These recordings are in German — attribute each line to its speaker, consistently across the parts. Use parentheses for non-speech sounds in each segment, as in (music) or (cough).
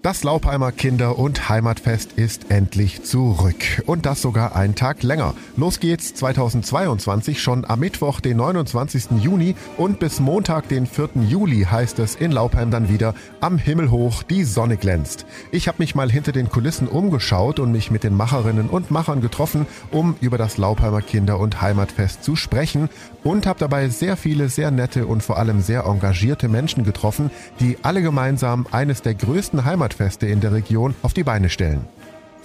Speaker 1: Das Laubheimer Kinder- und Heimatfest ist endlich zurück. Und das sogar einen Tag länger. Los geht's 2022 schon am Mittwoch, den 29. Juni und bis Montag, den 4. Juli heißt es in Laubheim dann wieder am Himmel hoch, die Sonne glänzt. Ich habe mich mal hinter den Kulissen umgeschaut und mich mit den Macherinnen und Machern getroffen, um über das Laubheimer Kinder- und Heimatfest zu sprechen und habe dabei sehr viele sehr nette und vor allem sehr engagierte Menschen getroffen, die alle gemeinsam eines der größten Heimat Heimatfeste in der Region auf die Beine stellen.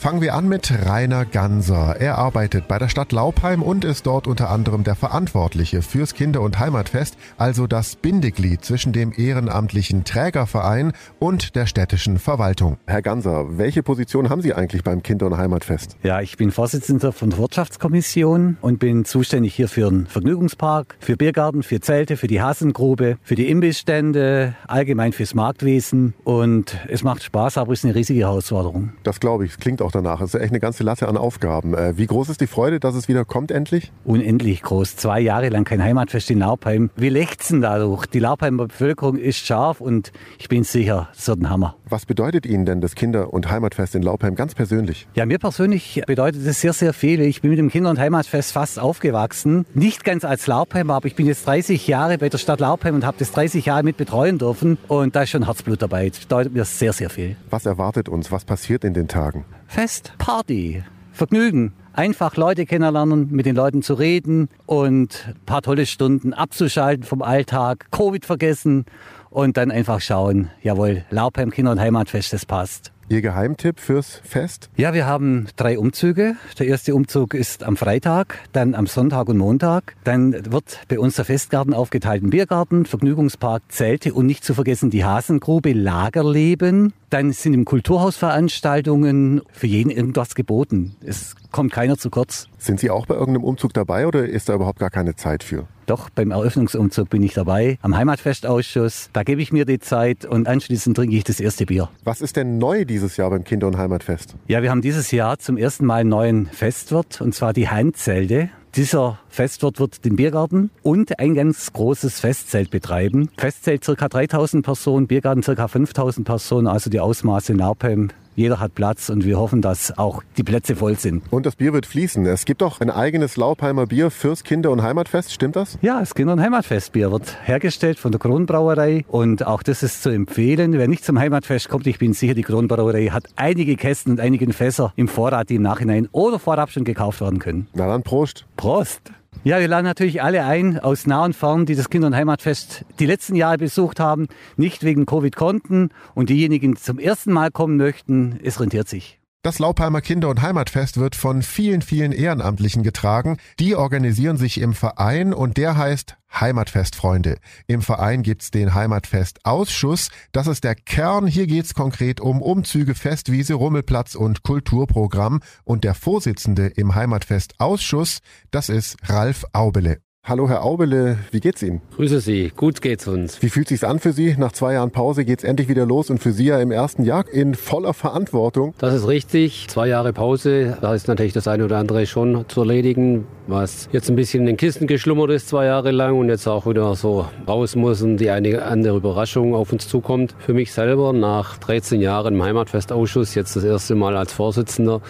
Speaker 1: Fangen wir an mit Rainer Ganser. Er arbeitet bei der Stadt Laubheim und ist dort unter anderem der Verantwortliche fürs Kinder- und Heimatfest, also das Bindeglied zwischen dem ehrenamtlichen Trägerverein und der städtischen Verwaltung. Herr Ganser, welche Position haben Sie eigentlich beim Kinder- und Heimatfest?
Speaker 2: Ja, ich bin Vorsitzender von der Wirtschaftskommission und bin zuständig hier für den Vergnügungspark, für Biergarten, für Zelte, für die Hasengrube, für die Imbissstände, allgemein fürs Marktwesen und es macht Spaß, aber es ist eine riesige Herausforderung.
Speaker 1: Das glaube ich. Klingt auch danach. Es ist echt eine ganze Latte an Aufgaben. Äh, wie groß ist die Freude, dass es wieder kommt endlich?
Speaker 2: Unendlich groß. Zwei Jahre lang kein Heimatfest in Laubheim. Wir lechzen dadurch. Die Laubheimer Bevölkerung ist scharf und ich bin sicher, es wird ein Hammer.
Speaker 1: Was bedeutet Ihnen denn das Kinder- und Heimatfest in Laubheim ganz persönlich?
Speaker 2: Ja, mir persönlich bedeutet es sehr, sehr viel. Ich bin mit dem Kinder- und Heimatfest fast aufgewachsen. Nicht ganz als Laubheimer, aber ich bin jetzt 30 Jahre bei der Stadt Laubheim und habe das 30 Jahre mit betreuen dürfen. Und da ist schon Herzblut dabei. Das bedeutet mir sehr, sehr viel.
Speaker 1: Was erwartet uns? Was passiert in den Tagen?
Speaker 2: Fest, Party, Vergnügen. Einfach Leute kennenlernen, mit den Leuten zu reden und ein paar tolle Stunden abzuschalten vom Alltag, Covid vergessen und dann einfach schauen, jawohl, Laubheim Kinder- und Heimatfest, das passt.
Speaker 1: Ihr Geheimtipp fürs Fest?
Speaker 2: Ja, wir haben drei Umzüge. Der erste Umzug ist am Freitag, dann am Sonntag und Montag. Dann wird bei uns der Festgarten aufgeteilt in Biergarten, Vergnügungspark, Zelte und nicht zu vergessen die Hasengrube, Lagerleben. Dann sind im Kulturhaus Veranstaltungen für jeden irgendwas geboten. Es kommt keiner zu kurz.
Speaker 1: Sind Sie auch bei irgendeinem Umzug dabei oder ist da überhaupt gar keine Zeit für?
Speaker 2: Doch, beim Eröffnungsumzug bin ich dabei, am Heimatfestausschuss. Da gebe ich mir die Zeit und anschließend trinke ich das erste Bier.
Speaker 1: Was ist denn neu dieses Jahr beim Kinder- und Heimatfest?
Speaker 2: Ja, wir haben dieses Jahr zum ersten Mal einen neuen Festwirt und zwar die Handzelte. Dieser Festwirt wird den Biergarten und ein ganz großes Festzelt betreiben. Festzelt ca. 3000 Personen, Biergarten ca. 5000 Personen, also die Ausmaße in Laubheim jeder hat Platz und wir hoffen, dass auch die Plätze voll sind.
Speaker 1: Und das Bier wird fließen. Es gibt auch ein eigenes Laubheimer Bier fürs Kinder- und Heimatfest, stimmt das?
Speaker 2: Ja, das Kinder- und Heimatfestbier wird hergestellt von der Kronbrauerei und auch das ist zu empfehlen. Wer nicht zum Heimatfest kommt, ich bin sicher, die Kronbrauerei hat einige Kästen und einige Fässer im Vorrat, die im Nachhinein oder vorab schon gekauft werden können.
Speaker 1: Na dann Prost.
Speaker 2: Prost. Ja, wir laden natürlich alle ein aus nah und fern, die das Kinder- und Heimatfest die letzten Jahre besucht haben, nicht wegen Covid konnten und diejenigen, die zum ersten Mal kommen möchten, es rentiert sich.
Speaker 1: Das Laubheimer Kinder- und Heimatfest wird von vielen, vielen Ehrenamtlichen getragen. Die organisieren sich im Verein und der heißt Heimatfestfreunde. Im Verein gibt's den Heimatfestausschuss. Das ist der Kern. Hier geht's konkret um Umzüge, Festwiese, Rummelplatz und Kulturprogramm. Und der Vorsitzende im Heimatfestausschuss, das ist Ralf Aubele. Hallo Herr Aubele, wie geht's Ihnen?
Speaker 3: Grüße Sie, gut geht's uns.
Speaker 1: Wie fühlt sich's an für Sie? Nach zwei Jahren Pause geht's endlich wieder los und für Sie ja im ersten Jahr in voller Verantwortung.
Speaker 3: Das ist richtig. Zwei Jahre Pause, da ist natürlich das eine oder andere schon zu erledigen, was jetzt ein bisschen in den Kisten geschlummert ist, zwei Jahre lang und jetzt auch wieder so raus muss und die eine andere Überraschung auf uns zukommt. Für mich selber nach 13 Jahren im Heimatfestausschuss, jetzt das erste Mal als Vorsitzender,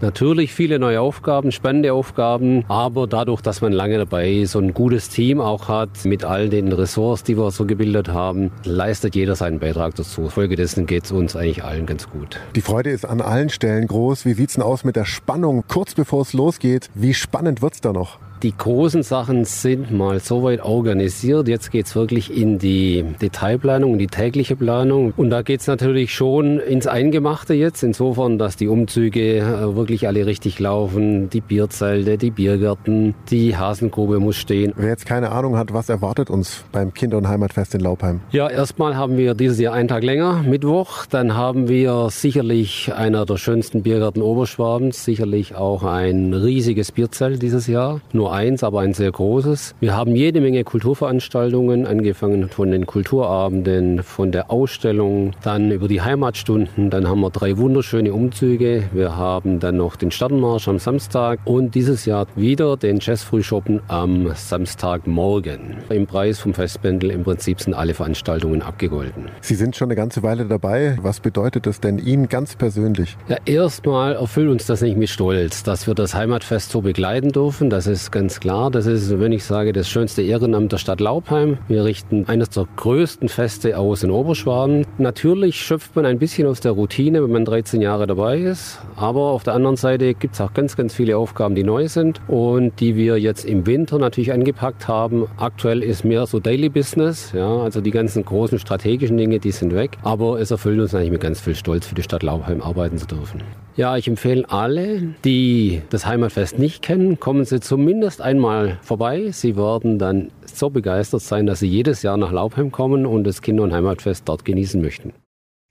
Speaker 3: natürlich viele neue Aufgaben, spannende Aufgaben, aber dadurch, dass man lange dabei ist ein gutes Team auch hat, mit all den Ressorts, die wir so gebildet haben, leistet jeder seinen Beitrag dazu. Folgedessen geht es uns eigentlich allen ganz gut.
Speaker 1: Die Freude ist an allen Stellen groß. Wie sieht's denn aus mit der Spannung kurz bevor es losgeht? Wie spannend wird's da noch?
Speaker 3: Die großen Sachen sind mal soweit organisiert. Jetzt geht's wirklich in die Detailplanung, in die tägliche Planung. Und da geht's natürlich schon ins Eingemachte jetzt, insofern, dass die Umzüge äh, wirklich alle richtig laufen. Die Bierzelte, die Biergärten, die Hasengrube muss stehen.
Speaker 1: Wer jetzt keine Ahnung hat, was erwartet uns beim Kinder- und Heimatfest in Laubheim?
Speaker 3: Ja, erstmal haben wir dieses Jahr einen Tag länger, Mittwoch. Dann haben wir sicherlich einer der schönsten Biergärten Oberschwabens, sicherlich auch ein riesiges Bierzelt dieses Jahr. Nur nur eins, aber ein sehr großes. Wir haben jede Menge Kulturveranstaltungen, angefangen von den Kulturabenden, von der Ausstellung, dann über die Heimatstunden. Dann haben wir drei wunderschöne Umzüge. Wir haben dann noch den Stadtmarsch am Samstag und dieses Jahr wieder den Jazzfrühschoppen am Samstagmorgen. Im Preis vom Festbändel im Prinzip sind alle Veranstaltungen abgegolten.
Speaker 1: Sie sind schon eine ganze Weile dabei. Was bedeutet das denn Ihnen ganz persönlich?
Speaker 3: Ja, erstmal erfüllt uns das nicht mit Stolz, dass wir das Heimatfest so begleiten dürfen. Das ist ganz klar. Das ist, wenn ich sage, das schönste Ehrenamt der Stadt Laubheim. Wir richten eines der größten Feste aus in Oberschwaben. Natürlich schöpft man ein bisschen aus der Routine, wenn man 13 Jahre dabei ist. Aber auf der anderen Seite gibt es auch ganz, ganz viele Aufgaben, die neu sind und die wir jetzt im Winter natürlich angepackt haben. Aktuell ist mehr so Daily Business. Ja, also die ganzen großen strategischen Dinge, die sind weg. Aber es erfüllt uns eigentlich mit ganz viel Stolz, für die Stadt Laubheim arbeiten zu dürfen. Ja, ich empfehle alle, die das Heimatfest nicht kennen, kommen Sie zumindest einmal vorbei. Sie werden dann so begeistert sein, dass Sie jedes Jahr nach Laubheim kommen und das Kinder- und Heimatfest dort genießen möchten.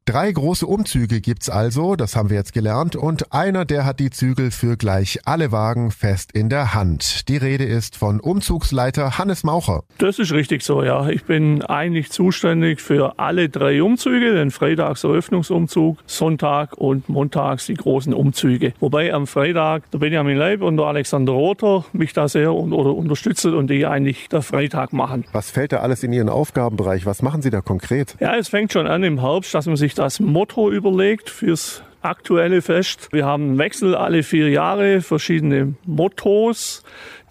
Speaker 1: Drei große Umzüge gibt's also, das haben wir jetzt gelernt, und einer, der hat die Zügel für gleich alle Wagen fest in der Hand. Die Rede ist von Umzugsleiter Hannes Maucher.
Speaker 4: Das ist richtig so, ja. Ich bin eigentlich zuständig für alle drei Umzüge, den Freitagseröffnungsumzug, Sonntag und montags die großen Umzüge. Wobei am Freitag der Benjamin Leib und der Alexander Rother mich da sehr un oder unterstützen und die eigentlich der Freitag machen.
Speaker 1: Was fällt da alles in Ihren Aufgabenbereich? Was machen Sie da konkret?
Speaker 4: Ja, es fängt schon an im Herbst, dass man sich das Motto überlegt fürs aktuelle Fest. Wir haben einen Wechsel alle vier Jahre, verschiedene Mottos.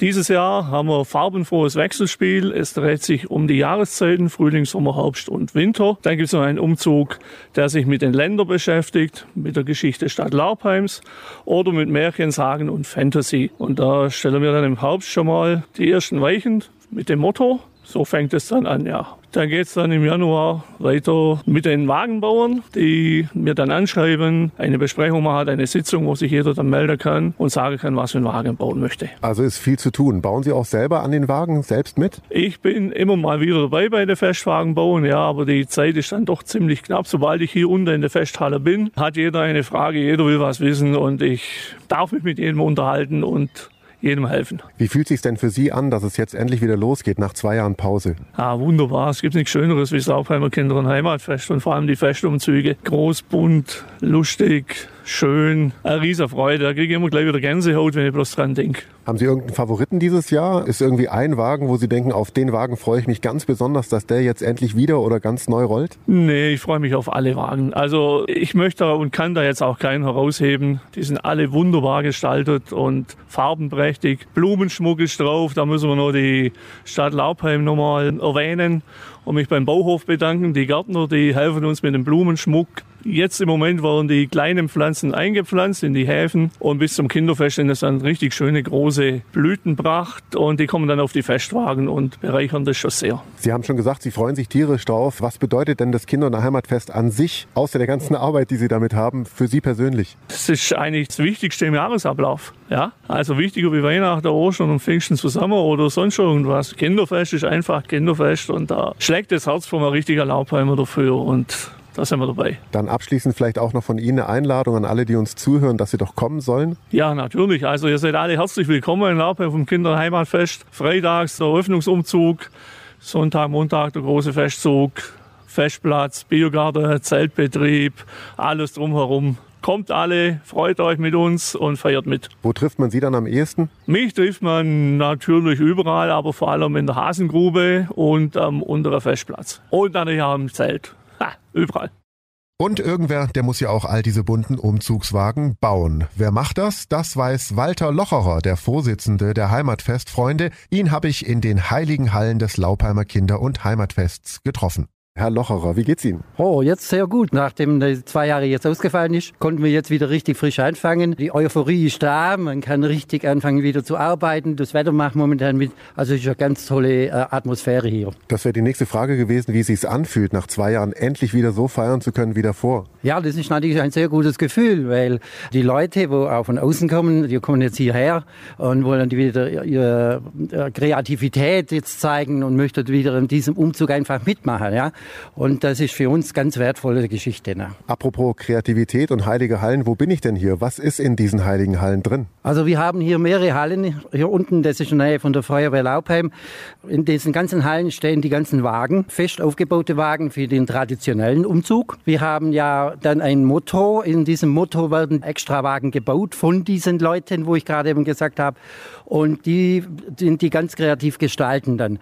Speaker 4: Dieses Jahr haben wir farbenfrohes Wechselspiel. Es dreht sich um die Jahreszeiten, Frühling, Sommer, Herbst und Winter. Dann gibt es noch einen Umzug, der sich mit den Ländern beschäftigt, mit der Geschichte Stadt Laubheims oder mit Märchen, Sagen und Fantasy. Und da stellen wir dann im Herbst schon mal die ersten Weichen mit dem Motto. So fängt es dann an, ja. Dann geht es dann im Januar weiter mit den Wagenbauern, die mir dann anschreiben, eine Besprechung machen, eine Sitzung, wo sich jeder dann melden kann und sagen kann, was für einen Wagen bauen möchte.
Speaker 1: Also ist viel zu tun. Bauen Sie auch selber an den Wagen selbst mit?
Speaker 4: Ich bin immer mal wieder dabei bei den Festwagenbauen, ja, aber die Zeit ist dann doch ziemlich knapp. Sobald ich hier unten in der Festhalle bin, hat jeder eine Frage, jeder will was wissen und ich darf mich mit jedem unterhalten und jedem helfen.
Speaker 1: Wie fühlt sich denn für Sie an, dass es jetzt endlich wieder losgeht nach zwei Jahren Pause?
Speaker 4: Ah, wunderbar. Es gibt nichts Schöneres wie das Laubheimer Kinder- und Heimatfest und vor allem die Festumzüge. Groß, bunt, lustig, schön. Eine riesige Freude. Da kriege ich immer gleich wieder Gänsehaut, wenn ich bloß dran denke.
Speaker 1: Haben Sie irgendeinen Favoriten dieses Jahr? Ist irgendwie ein Wagen, wo Sie denken, auf den Wagen freue ich mich ganz besonders, dass der jetzt endlich wieder oder ganz neu rollt?
Speaker 4: Nee, ich freue mich auf alle Wagen. Also ich möchte und kann da jetzt auch keinen herausheben. Die sind alle wunderbar gestaltet und farbenprächtig. Blumenschmuck ist drauf. Da müssen wir noch die Stadt Laubheim nochmal erwähnen und mich beim Bauhof bedanken. Die Gärtner, die helfen uns mit dem Blumenschmuck. Jetzt im Moment werden die kleinen Pflanzen eingepflanzt in die Häfen und bis zum Kinderfest sind es dann richtig schöne große Blütenpracht und die kommen dann auf die Festwagen und bereichern das schon sehr.
Speaker 1: Sie haben schon gesagt, Sie freuen sich tierisch drauf. Was bedeutet denn das Kinder- und Heimatfest an sich, außer der ganzen Arbeit, die Sie damit haben, für Sie persönlich?
Speaker 4: Das ist eigentlich das Wichtigste im Jahresablauf. Ja? Also wichtiger wie Weihnachten, Ostern und Pfingsten zusammen oder sonst irgendwas. Kinderfest ist einfach Kinderfest und da schlägt das Herz von einem richtigen Laubheimer dafür und da sind wir dabei.
Speaker 1: Dann abschließend vielleicht auch noch von Ihnen eine Einladung an alle, die uns zuhören, dass sie doch kommen sollen.
Speaker 4: Ja, natürlich. Also ihr seid alle herzlich willkommen in Laubheim vom Kinderheimatfest. Freitags der Öffnungsumzug, Sonntag, Montag der große Festzug, Festplatz, Biergarten, Zeltbetrieb, alles drumherum. Kommt alle, freut euch mit uns und feiert mit.
Speaker 1: Wo trifft man Sie dann am ehesten?
Speaker 4: Mich trifft man natürlich überall, aber vor allem in der Hasengrube und am unteren Festplatz. Und natürlich auch im Zelt. Ha, überall.
Speaker 1: Und irgendwer, der muss ja auch all diese bunten Umzugswagen bauen. Wer macht das? Das weiß Walter Locherer, der Vorsitzende der Heimatfestfreunde. Ihn habe ich in den heiligen Hallen des Laubheimer Kinder- und Heimatfests getroffen. Herr Locherer, wie geht's Ihnen?
Speaker 2: Oh, jetzt sehr gut. Nachdem die zwei Jahre jetzt ausgefallen ist, konnten wir jetzt wieder richtig frisch anfangen. Die Euphorie ist da, man kann richtig anfangen wieder zu arbeiten. Das Wetter macht momentan mit. Also es ist eine ganz tolle äh, Atmosphäre hier.
Speaker 1: Das wäre die nächste Frage gewesen, wie es sich anfühlt, nach zwei Jahren endlich wieder so feiern zu können wie davor.
Speaker 2: Ja, das ist natürlich ein sehr gutes Gefühl, weil die Leute, wo auch von außen kommen, die kommen jetzt hierher und wollen wieder ihre Kreativität jetzt zeigen und möchten wieder in diesem Umzug einfach mitmachen. Ja?
Speaker 5: Und das ist für uns ganz wertvolle Geschichte. Ne?
Speaker 1: Apropos Kreativität und heilige Hallen, wo bin ich denn hier? Was ist in diesen heiligen Hallen drin?
Speaker 5: Also wir haben hier mehrere Hallen. Hier unten, das ist in der Nähe von der Feuerwehr Laubheim. In diesen ganzen Hallen stehen die ganzen Wagen, fest aufgebaute Wagen für den traditionellen Umzug. Wir haben ja dann ein Motto. In diesem Motto werden extra Wagen gebaut von diesen Leuten, wo ich gerade eben gesagt habe. Und die sind die ganz kreativ gestalten dann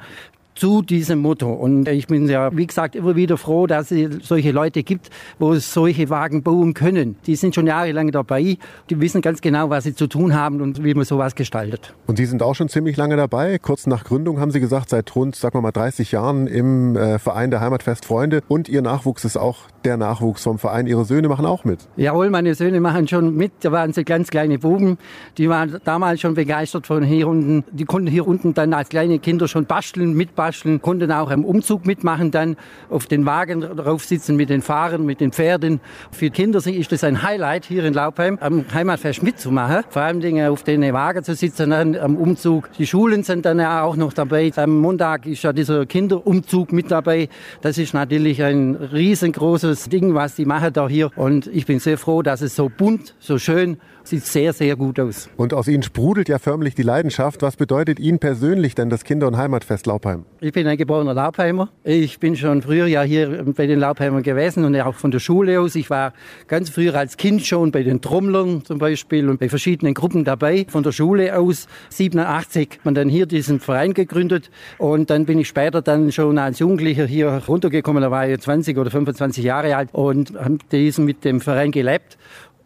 Speaker 5: zu diesem Motto. Und ich bin ja, wie gesagt, immer wieder froh, dass es solche Leute gibt, wo es solche Wagen bauen können. Die sind schon jahrelang dabei. Die wissen ganz genau, was sie zu tun haben und wie man sowas gestaltet.
Speaker 1: Und Sie sind auch schon ziemlich lange dabei. Kurz nach Gründung haben Sie gesagt, seit rund, sagen wir mal, 30 Jahren im äh, Verein der Heimatfest Freunde. Und Ihr Nachwuchs ist auch der Nachwuchs vom Verein. Ihre Söhne machen auch mit.
Speaker 5: Jawohl, meine Söhne machen schon mit. Da waren sie ganz kleine Buben. Die waren damals schon begeistert von hier unten. Die konnten hier unten dann als kleine Kinder schon basteln, mitbasteln basteln, konnten auch im Umzug mitmachen, dann auf den Wagen drauf sitzen mit den Fahrern, mit den Pferden. Für Kinder ist das ein Highlight, hier in Laubheim am Heimatfest mitzumachen. Vor allem auf den Wagen zu sitzen dann am Umzug. Die Schulen sind dann ja auch noch dabei. Am Montag ist ja dieser Kinderumzug mit dabei. Das ist natürlich ein riesengroßes Ding, was die machen da hier. Und ich bin sehr froh, dass es so bunt, so schön sieht sehr, sehr gut aus.
Speaker 1: Und aus Ihnen sprudelt ja förmlich die Leidenschaft. Was bedeutet Ihnen persönlich denn das Kinder- und Heimatfest Laubheim?
Speaker 5: Ich bin ein geborener Laubheimer. Ich bin schon früher ja hier bei den Laubheimern gewesen und auch von der Schule aus. Ich war ganz früher als Kind schon bei den Trommlern zum Beispiel und bei verschiedenen Gruppen dabei. Von der Schule aus 87 man dann hier diesen Verein gegründet und dann bin ich später dann schon als Jugendlicher hier runtergekommen. Da war ich 20 oder 25 Jahre alt und habe diesen mit dem Verein gelebt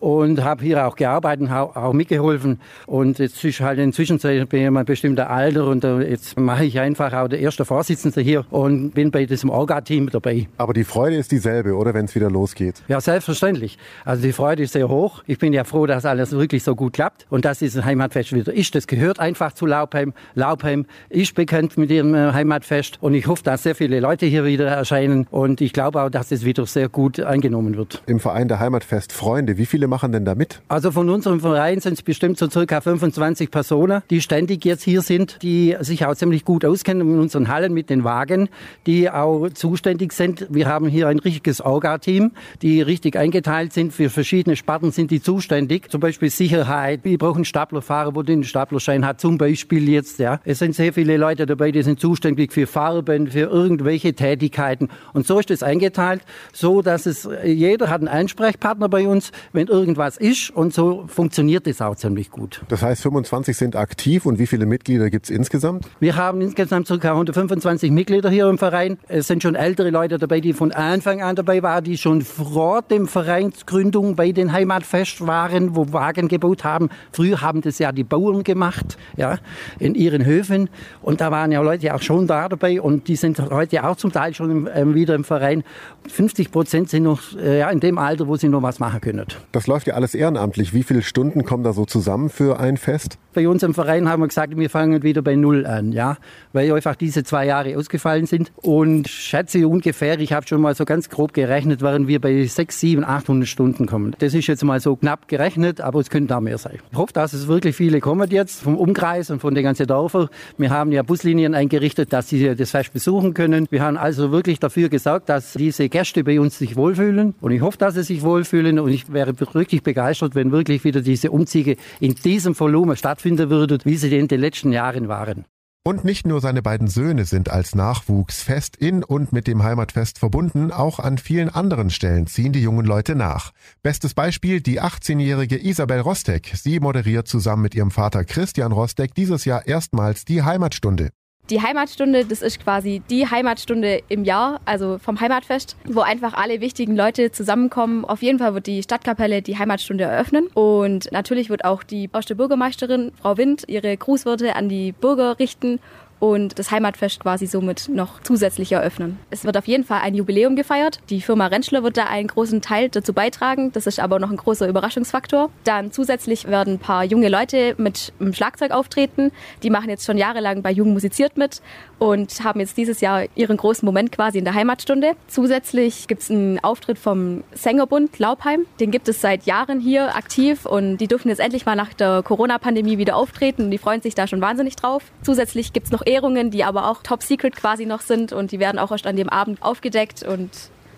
Speaker 5: und habe hier auch gearbeitet und auch mitgeholfen. Und jetzt ist halt inzwischen bin ich mal bestimmter Alter und äh, jetzt mache ich einfach auch der erste Vorsitzende hier und bin bei diesem Orga-Team dabei.
Speaker 1: Aber die Freude ist dieselbe, oder wenn es wieder losgeht?
Speaker 5: Ja, selbstverständlich. Also die Freude ist sehr hoch. Ich bin ja froh, dass alles wirklich so gut klappt und dass dieses Heimatfest wieder ist. Das gehört einfach zu Laubheim. Laubheim ist bekannt mit ihrem äh, Heimatfest und ich hoffe, dass sehr viele Leute hier wieder erscheinen und ich glaube auch, dass es wieder sehr gut angenommen wird.
Speaker 1: Im Verein der Heimatfest Freunde, wie viele machen denn da mit?
Speaker 5: Also von unserem Verein sind es bestimmt so circa 25 Personen, die ständig jetzt hier sind, die sich auch ziemlich gut auskennen in unseren Hallen mit den Wagen, die auch zuständig sind. Wir haben hier ein richtiges Orga-Team, die richtig eingeteilt sind. Für verschiedene Sparten sind die zuständig. Zum Beispiel Sicherheit. Wir brauchen Staplerfahrer, wo den Staplerschein hat. Zum Beispiel jetzt, ja. Es sind sehr viele Leute dabei, die sind zuständig für Farben, für irgendwelche Tätigkeiten. Und so ist es eingeteilt, so dass es, jeder hat einen Ansprechpartner bei uns, wenn irgendwas ist. Und so funktioniert es auch ziemlich gut.
Speaker 1: Das heißt, 25 sind aktiv und wie viele Mitglieder gibt es insgesamt?
Speaker 5: Wir haben insgesamt ca. 125 Mitglieder hier im Verein. Es sind schon ältere Leute dabei, die von Anfang an dabei waren, die schon vor dem Vereinsgründung bei den Heimatfest waren, wo Wagen gebaut haben. Früher haben das ja die Bauern gemacht, ja, in ihren Höfen. Und da waren ja Leute auch schon da dabei und die sind heute auch zum Teil schon äh, wieder im Verein. 50 Prozent sind noch äh, ja, in dem Alter, wo sie noch was machen können.
Speaker 1: Das läuft ja alles ehrenamtlich. Wie viele Stunden kommen da so zusammen für ein Fest?
Speaker 5: Bei uns im Verein haben wir gesagt, wir fangen wieder bei Null an, ja, weil einfach diese zwei Jahre ausgefallen sind. Und schätze ungefähr, ich habe schon mal so ganz grob gerechnet, werden wir bei 6, 7, 800 Stunden kommen. Das ist jetzt mal so knapp gerechnet, aber es könnte da mehr sein. Ich hoffe, dass es wirklich viele kommen jetzt vom Umkreis und von den ganzen Dörfern. Wir haben ja Buslinien eingerichtet, dass sie das Fest besuchen können. Wir haben also wirklich dafür gesorgt, dass diese Gäste bei uns sich wohlfühlen. Und ich hoffe, dass sie sich wohlfühlen. Und ich wäre wirklich begeistert, wenn wirklich wieder diese Umzüge in diesem Volumen stattfinden würden, wie sie in den letzten Jahren waren.
Speaker 1: Und nicht nur seine beiden Söhne sind als Nachwuchs fest in und mit dem Heimatfest verbunden, auch an vielen anderen Stellen ziehen die jungen Leute nach. Bestes Beispiel die 18-jährige Isabel Rostek. Sie moderiert zusammen mit ihrem Vater Christian Rostek dieses Jahr erstmals die Heimatstunde.
Speaker 6: Die Heimatstunde, das ist quasi die Heimatstunde im Jahr, also vom Heimatfest, wo einfach alle wichtigen Leute zusammenkommen. Auf jeden Fall wird die Stadtkapelle die Heimatstunde eröffnen und natürlich wird auch die erste Bürgermeisterin, Frau Wind, ihre Grußworte an die Bürger richten und das Heimatfest quasi somit noch zusätzlich eröffnen. Es wird auf jeden Fall ein Jubiläum gefeiert. Die Firma Rentschler wird da einen großen Teil dazu beitragen. Das ist aber noch ein großer Überraschungsfaktor. Dann zusätzlich werden ein paar junge Leute mit dem Schlagzeug auftreten. Die machen jetzt schon jahrelang bei Jugend musiziert mit und haben jetzt dieses Jahr ihren großen Moment quasi in der Heimatstunde. Zusätzlich gibt es einen Auftritt vom Sängerbund Laubheim. Den gibt es seit Jahren hier aktiv und die dürfen jetzt endlich mal nach der Corona-Pandemie wieder auftreten die freuen sich da schon wahnsinnig drauf. Zusätzlich gibt es noch Ehrungen, die aber auch top secret quasi noch sind und die werden auch erst an dem Abend aufgedeckt und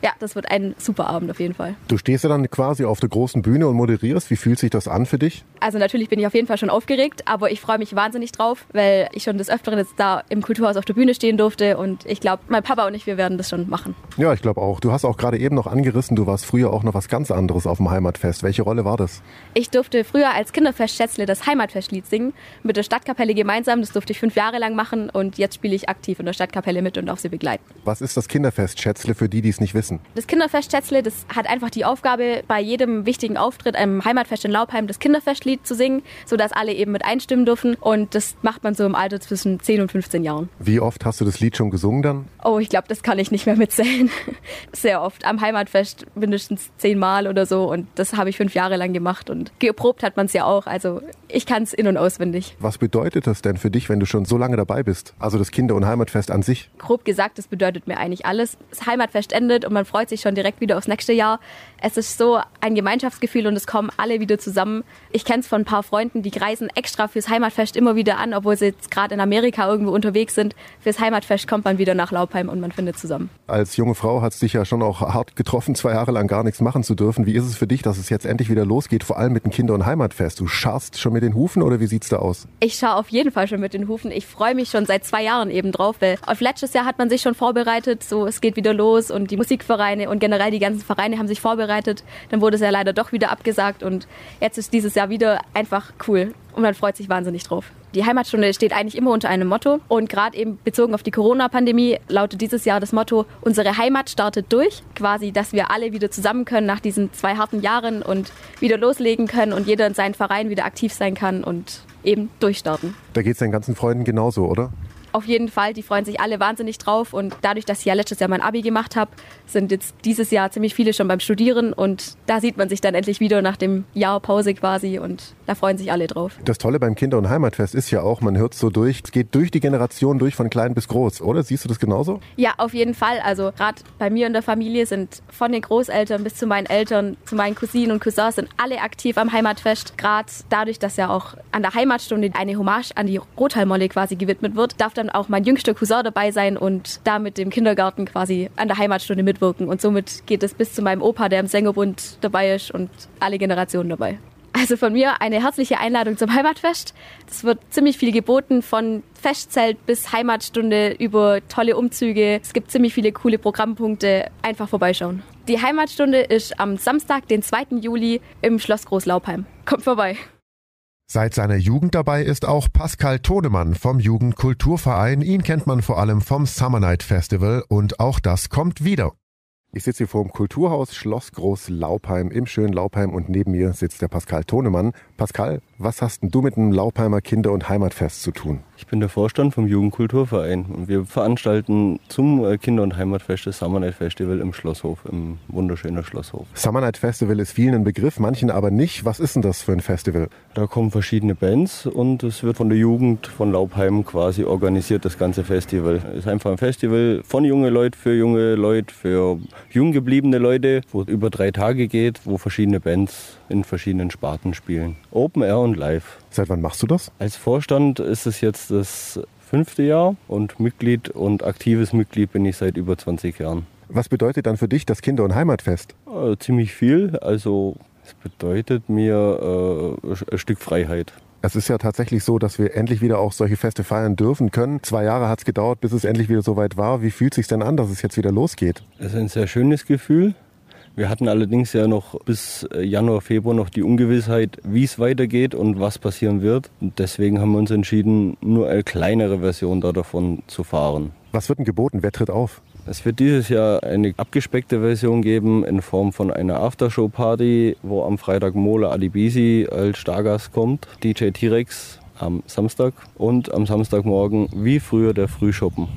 Speaker 6: ja, das wird ein super Abend auf jeden Fall.
Speaker 1: Du stehst ja dann quasi auf der großen Bühne und moderierst. Wie fühlt sich das an für dich?
Speaker 6: Also natürlich bin ich auf jeden Fall schon aufgeregt, aber ich freue mich wahnsinnig drauf, weil ich schon des Öfteren jetzt da im Kulturhaus auf der Bühne stehen durfte und ich glaube, mein Papa und ich, wir werden das schon machen.
Speaker 1: Ja, ich glaube auch. Du hast auch gerade eben noch angerissen, du warst früher auch noch was ganz anderes auf dem Heimatfest. Welche Rolle war das?
Speaker 6: Ich durfte früher als Kinderfest Schätzle das Heimatfestlied singen, mit der Stadtkapelle gemeinsam. Das durfte ich fünf Jahre lang machen und jetzt spiele ich aktiv in der Stadtkapelle mit und darf sie begleiten.
Speaker 1: Was ist das Kinderfest Schätzle für die, die es nicht wissen?
Speaker 6: Das Kinderfest Schätzle, das hat einfach die Aufgabe, bei jedem wichtigen Auftritt im Heimatfest in Laubheim das Kinderfestlied zu singen, sodass alle eben mit einstimmen dürfen. Und das macht man so im Alter zwischen 10 und 15 Jahren.
Speaker 1: Wie oft hast du das Lied schon gesungen dann?
Speaker 6: Oh, ich glaube, das kann ich nicht mehr mitzählen. (laughs) Sehr oft. Am Heimatfest mindestens zehnmal oder so. Und das habe ich fünf Jahre lang gemacht. Und geprobt hat man es ja auch. Also ich kann es in- und auswendig.
Speaker 1: Was bedeutet das denn für dich, wenn du schon so lange dabei bist? Also das Kinder- und Heimatfest an sich?
Speaker 6: Grob gesagt, das bedeutet mir eigentlich alles. Das Heimatfest endet und man freut sich schon direkt wieder aufs nächste Jahr. Es ist so ein Gemeinschaftsgefühl und es kommen alle wieder zusammen. Ich kenne es von ein paar Freunden, die reisen extra fürs Heimatfest immer wieder an, obwohl sie jetzt gerade in Amerika irgendwo unterwegs sind. Fürs Heimatfest kommt man wieder nach Laubheim und man findet zusammen.
Speaker 1: Als junge Frau hat es dich ja schon auch hart getroffen, zwei Jahre lang gar nichts machen zu dürfen. Wie ist es für dich, dass es jetzt endlich wieder losgeht, vor allem mit dem Kinder- und Heimatfest? Du scharst schon mit den Hufen oder wie sieht's da aus?
Speaker 6: Ich schaue auf jeden Fall schon mit den Hufen. Ich freue mich schon seit zwei Jahren eben drauf, weil auf letztes Jahr hat man sich schon vorbereitet, so es geht wieder los und die Musikvereine und generell die ganzen Vereine haben sich vorbereitet. Dann wurde es ja leider doch wieder abgesagt und jetzt ist dieses Jahr wieder einfach cool und man freut sich wahnsinnig drauf. Die Heimatstunde steht eigentlich immer unter einem Motto und gerade eben bezogen auf die Corona-Pandemie lautet dieses Jahr das Motto, unsere Heimat startet durch. Quasi, dass wir alle wieder zusammen können nach diesen zwei harten Jahren und wieder loslegen können und jeder in seinen Verein wieder aktiv sein kann und eben durchstarten.
Speaker 1: Da geht's deinen ganzen Freunden genauso, oder?
Speaker 6: Auf jeden Fall, die freuen sich alle wahnsinnig drauf und dadurch, dass ich ja letztes Jahr mein Abi gemacht habe, sind jetzt dieses Jahr ziemlich viele schon beim Studieren und da sieht man sich dann endlich wieder nach dem Jahr Pause quasi und da freuen sich alle drauf.
Speaker 1: Das Tolle beim Kinder- und Heimatfest ist ja auch, man hört so durch, es geht durch die Generation durch von klein bis groß, oder? Siehst du das genauso?
Speaker 6: Ja, auf jeden Fall. Also gerade bei mir in der Familie sind von den Großeltern bis zu meinen Eltern, zu meinen Cousinen und Cousins sind alle aktiv am Heimatfest. Gerade dadurch, dass ja auch an der Heimatstunde eine Hommage an die Rothalmolle quasi gewidmet wird, darf dann auch mein jüngster Cousin dabei sein und da mit dem Kindergarten quasi an der Heimatstunde mitwirken. Und somit geht es bis zu meinem Opa, der im Sängerbund dabei ist und alle Generationen dabei. Also von mir eine herzliche Einladung zum Heimatfest. Es wird ziemlich viel geboten, von Festzelt bis Heimatstunde über tolle Umzüge. Es gibt ziemlich viele coole Programmpunkte. Einfach vorbeischauen. Die Heimatstunde ist am Samstag, den 2. Juli im Schloss Großlaubheim. Kommt vorbei.
Speaker 1: Seit seiner Jugend dabei ist auch Pascal Tonemann vom Jugendkulturverein. Ihn kennt man vor allem vom Summer Night Festival und auch das kommt wieder. Ich sitze hier vor dem Kulturhaus Schloss Groß Laubheim im schönen Laubheim und neben mir sitzt der Pascal Tonemann. Pascal, was hast denn du mit dem Laupheimer Kinder- und Heimatfest zu tun?
Speaker 7: Ich bin der Vorstand vom Jugendkulturverein und wir veranstalten zum Kinder- und Heimatfest das Summer Night Festival im Schlosshof, im wunderschönen Schlosshof.
Speaker 1: Summer Night Festival ist vielen ein Begriff, manchen aber nicht. Was ist denn das für ein Festival?
Speaker 7: Da kommen verschiedene Bands und es wird von der Jugend von Laubheim quasi organisiert, das ganze Festival. Es ist einfach ein Festival von junge Leute für junge Leute, für jung gebliebene Leute, wo es über drei Tage geht, wo verschiedene Bands in verschiedenen Sparten spielen. Open Air und Live.
Speaker 1: Seit wann machst du das?
Speaker 7: Als Vorstand ist es jetzt das fünfte Jahr und Mitglied und aktives Mitglied bin ich seit über 20 Jahren.
Speaker 1: Was bedeutet dann für dich das Kinder- und Heimatfest?
Speaker 7: Äh, ziemlich viel. Also es bedeutet mir äh, ein Stück Freiheit.
Speaker 1: Es ist ja tatsächlich so, dass wir endlich wieder auch solche Feste feiern dürfen können. Zwei Jahre hat es gedauert, bis es endlich wieder so weit war. Wie fühlt es sich denn an, dass es jetzt wieder losgeht?
Speaker 7: Es ist ein sehr schönes Gefühl. Wir hatten allerdings ja noch bis Januar, Februar noch die Ungewissheit, wie es weitergeht und was passieren wird. Und deswegen haben wir uns entschieden, nur eine kleinere Version da davon zu fahren.
Speaker 1: Was wird denn geboten? Wer tritt auf?
Speaker 7: Es wird dieses Jahr eine abgespeckte Version geben in Form von einer Aftershow-Party, wo am Freitag Mola Adibisi als Stargast kommt, DJ T-Rex am Samstag und am Samstagmorgen wie früher der Frühschoppen.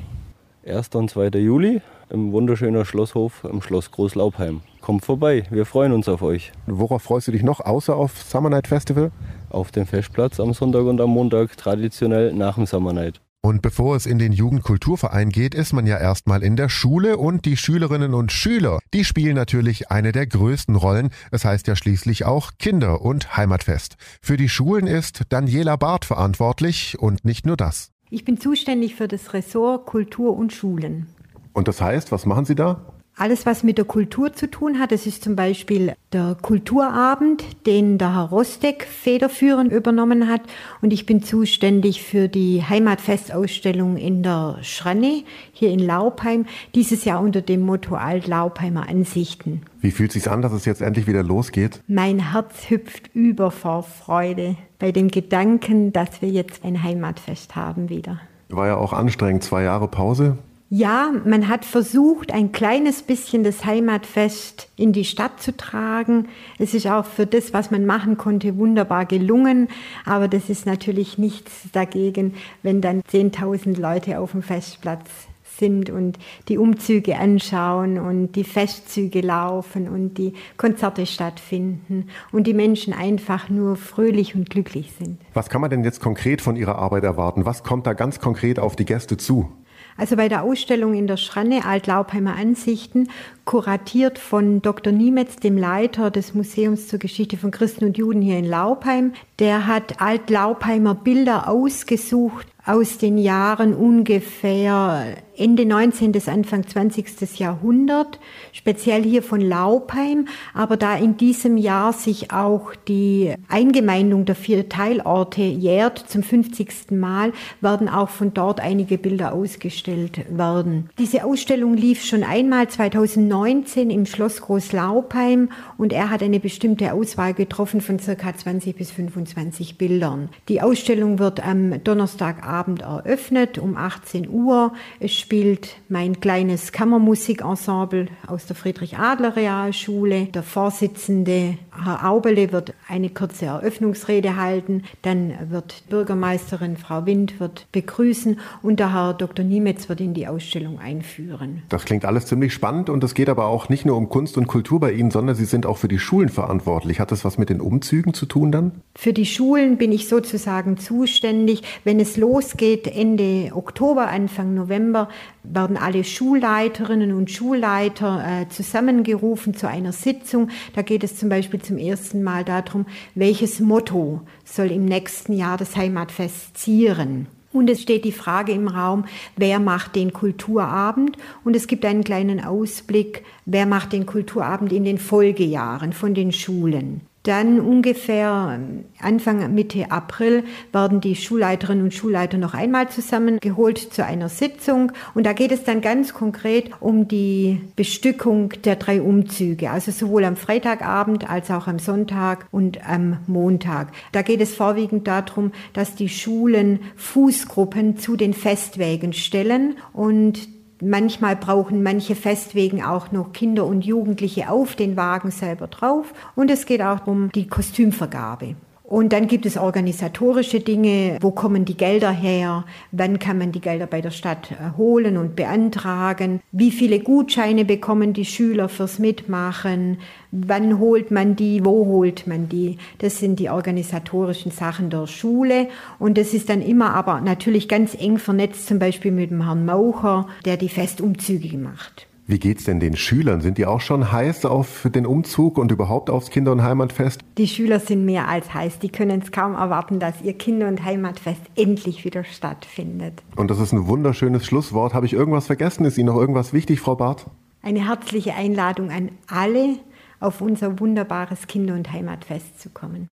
Speaker 7: 1. und 2. Juli im wunderschönen Schlosshof im Schloss Großlaubheim. Kommt vorbei, wir freuen uns auf euch.
Speaker 1: Worauf freust du dich noch außer auf Summer Night Festival?
Speaker 7: Auf dem Festplatz am Sonntag und am Montag traditionell nach dem Summer Night.
Speaker 1: Und bevor es in den Jugendkulturverein geht, ist man ja erstmal in der Schule und die Schülerinnen und Schüler, die spielen natürlich eine der größten Rollen. Es heißt ja schließlich auch Kinder- und Heimatfest. Für die Schulen ist Daniela Barth verantwortlich und nicht nur das.
Speaker 8: Ich bin zuständig für das Ressort Kultur und Schulen.
Speaker 1: Und das heißt, was machen Sie da?
Speaker 8: Alles, was mit der Kultur zu tun hat, das ist zum Beispiel der Kulturabend, den der Herr Rostek federführend übernommen hat. Und ich bin zuständig für die Heimatfestausstellung in der Schranne hier in Laubheim, dieses Jahr unter dem Motto Alt-Laubheimer Ansichten.
Speaker 1: Wie fühlt es sich an, dass es jetzt endlich wieder losgeht?
Speaker 8: Mein Herz hüpft über vor Freude bei dem Gedanken, dass wir jetzt ein Heimatfest haben wieder.
Speaker 1: War ja auch anstrengend, zwei Jahre Pause.
Speaker 8: Ja, man hat versucht, ein kleines bisschen das Heimatfest in die Stadt zu tragen. Es ist auch für das, was man machen konnte, wunderbar gelungen. Aber das ist natürlich nichts dagegen, wenn dann 10.000 Leute auf dem Festplatz sind und die Umzüge anschauen und die Festzüge laufen und die Konzerte stattfinden und die Menschen einfach nur fröhlich und glücklich sind.
Speaker 1: Was kann man denn jetzt konkret von Ihrer Arbeit erwarten? Was kommt da ganz konkret auf die Gäste zu?
Speaker 8: Also bei der Ausstellung in der Schranne Alt-Laubheimer Ansichten, kuratiert von Dr. Niemetz, dem Leiter des Museums zur Geschichte von Christen und Juden hier in Laubheim. Der hat Alt-Laubheimer Bilder ausgesucht aus den Jahren ungefähr Ende 19. bis Anfang 20. Jahrhundert, speziell hier von Laubheim. Aber da in diesem Jahr sich auch die Eingemeindung der vier Teilorte jährt zum 50. Mal, werden auch von dort einige Bilder ausgestellt werden. Diese Ausstellung lief schon einmal 2019 im Schloss Groß-Laubheim und er hat eine bestimmte Auswahl getroffen von circa 20 bis 25 Bildern. Die Ausstellung wird am Donnerstagabend eröffnet um 18 Uhr. Es spielt mein kleines Kammermusikensemble aus der Friedrich-Adler-Realschule. Der Vorsitzende Herr Aubele wird eine kurze Eröffnungsrede halten. Dann wird Bürgermeisterin Frau Wind wird begrüßen und der Herr Dr. Niemetz wird in die Ausstellung einführen.
Speaker 1: Das klingt alles ziemlich spannend und es geht aber auch nicht nur um Kunst und Kultur bei Ihnen, sondern Sie sind auch für die Schulen verantwortlich. Hat das was mit den Umzügen zu tun dann?
Speaker 8: Für die Schulen bin ich sozusagen zuständig. Wenn es losgeht Ende Oktober, Anfang November, werden alle Schulleiterinnen und Schulleiter äh, zusammengerufen zu einer Sitzung. Da geht es zum Beispiel zum ersten Mal darum, welches Motto soll im nächsten Jahr das Heimatfest zieren. Und es steht die Frage im Raum, wer macht den Kulturabend? Und es gibt einen kleinen Ausblick, wer macht den Kulturabend in den Folgejahren von den Schulen. Dann ungefähr Anfang Mitte April werden die Schulleiterinnen und Schulleiter noch einmal zusammengeholt zu einer Sitzung. Und da geht es dann ganz konkret um die Bestückung der drei Umzüge, also sowohl am Freitagabend als auch am Sonntag und am Montag. Da geht es vorwiegend darum, dass die Schulen Fußgruppen zu den Festwägen stellen und Manchmal brauchen manche Festwegen auch noch Kinder und Jugendliche auf den Wagen selber drauf. Und es geht auch um die Kostümvergabe. Und dann gibt es organisatorische Dinge, wo kommen die Gelder her, wann kann man die Gelder bei der Stadt äh, holen und beantragen, wie viele Gutscheine bekommen die Schüler fürs Mitmachen, wann holt man die, wo holt man die. Das sind die organisatorischen Sachen der Schule. Und das ist dann immer aber natürlich ganz eng vernetzt, zum Beispiel mit dem Herrn Maucher, der die Festumzüge macht.
Speaker 1: Wie geht's denn den Schülern? Sind die auch schon heiß auf den Umzug und überhaupt aufs Kinder- und Heimatfest?
Speaker 8: Die Schüler sind mehr als heiß. Die können es kaum erwarten, dass ihr Kinder- und Heimatfest endlich wieder stattfindet.
Speaker 1: Und das ist ein wunderschönes Schlusswort. Habe ich irgendwas vergessen? Ist Ihnen noch irgendwas wichtig, Frau Barth?
Speaker 8: Eine herzliche Einladung an alle, auf unser wunderbares Kinder- und Heimatfest zu kommen.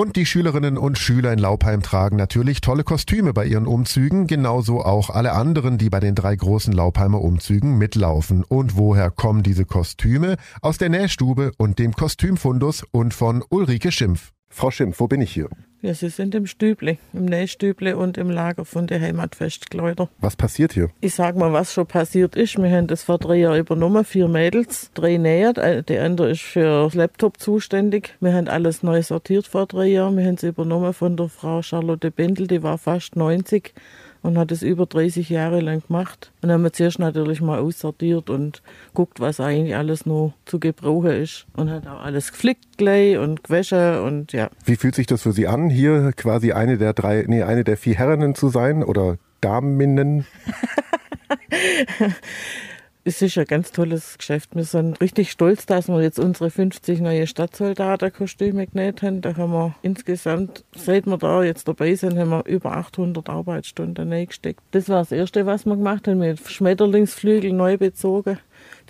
Speaker 1: Und die Schülerinnen und Schüler in Laubheim tragen natürlich tolle Kostüme bei ihren Umzügen, genauso auch alle anderen, die bei den drei großen Laubheimer Umzügen mitlaufen. Und woher kommen diese Kostüme? Aus der Nähstube und dem Kostümfundus und von Ulrike Schimpf. Frau Schimpf, wo bin ich hier?
Speaker 9: Ja, Sie sind im Stüble, im Nähstüble und im Lager von der Heimatfestkleider.
Speaker 1: Was passiert hier?
Speaker 9: Ich sag mal, was schon passiert ist. Wir haben das vor drei Jahren übernommen, vier Mädels, drei näher, der andere ist für das Laptop zuständig. Wir haben alles neu sortiert vor drei Jahren. Wir haben es übernommen von der Frau Charlotte Bendel, die war fast 90 und hat es über 30 Jahre lang gemacht. Und dann haben wir zuerst natürlich mal aussortiert und guckt, was eigentlich alles noch zu gebrauchen ist. Und hat auch alles geflickt gleich und gewaschen und ja.
Speaker 1: Wie fühlt sich das für Sie an, hier quasi eine der drei, nee, eine der vier Herrinnen zu sein oder Daminnen? (laughs)
Speaker 9: Es ist ein ganz tolles Geschäft. Wir sind richtig stolz, dass wir jetzt unsere 50 neue Stadtsoldatenkostüme genäht haben. Da haben wir insgesamt, seit wir da jetzt dabei sind, haben wir über 800 Arbeitsstunden reingesteckt. Das war das Erste, was wir gemacht haben. Wir haben Schmetterlingsflügel neu bezogen.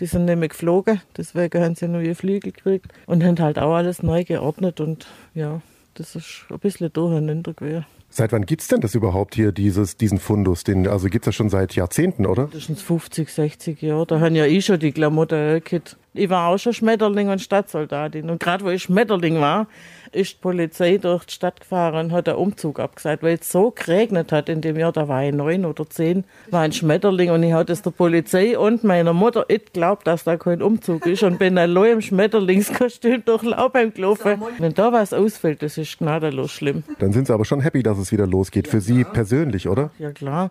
Speaker 9: Die sind nämlich geflogen, deswegen haben sie neue Flügel gekriegt und haben halt auch alles neu geordnet und ja, das ist ein bisschen durcheinander gewesen.
Speaker 1: Seit wann gibt es denn das überhaupt hier, dieses, diesen Fundus? Den, also gibt es das schon seit Jahrzehnten, oder?
Speaker 9: Sind 50, 60 Jahre. Da haben ja ich schon die Klamotten gekriegt. Ich war auch schon Schmetterling und Stadtsoldatin. Und gerade wo ich Schmetterling war, ist die Polizei durch die Stadt gefahren und hat einen Umzug abgesagt, weil es so geregnet hat in dem Jahr, da war ich neun oder zehn, war ein Schmetterling und ich hatte es der Polizei und meiner Mutter nicht glaubt, dass da kein Umzug ist und bin allein im Schmetterlingskostüm durch Laubheim gelaufen. Wenn da was ausfällt, das ist gnadenlos schlimm.
Speaker 1: Dann sind Sie aber schon happy, dass es wieder losgeht. Für Sie persönlich, oder?
Speaker 9: Ja klar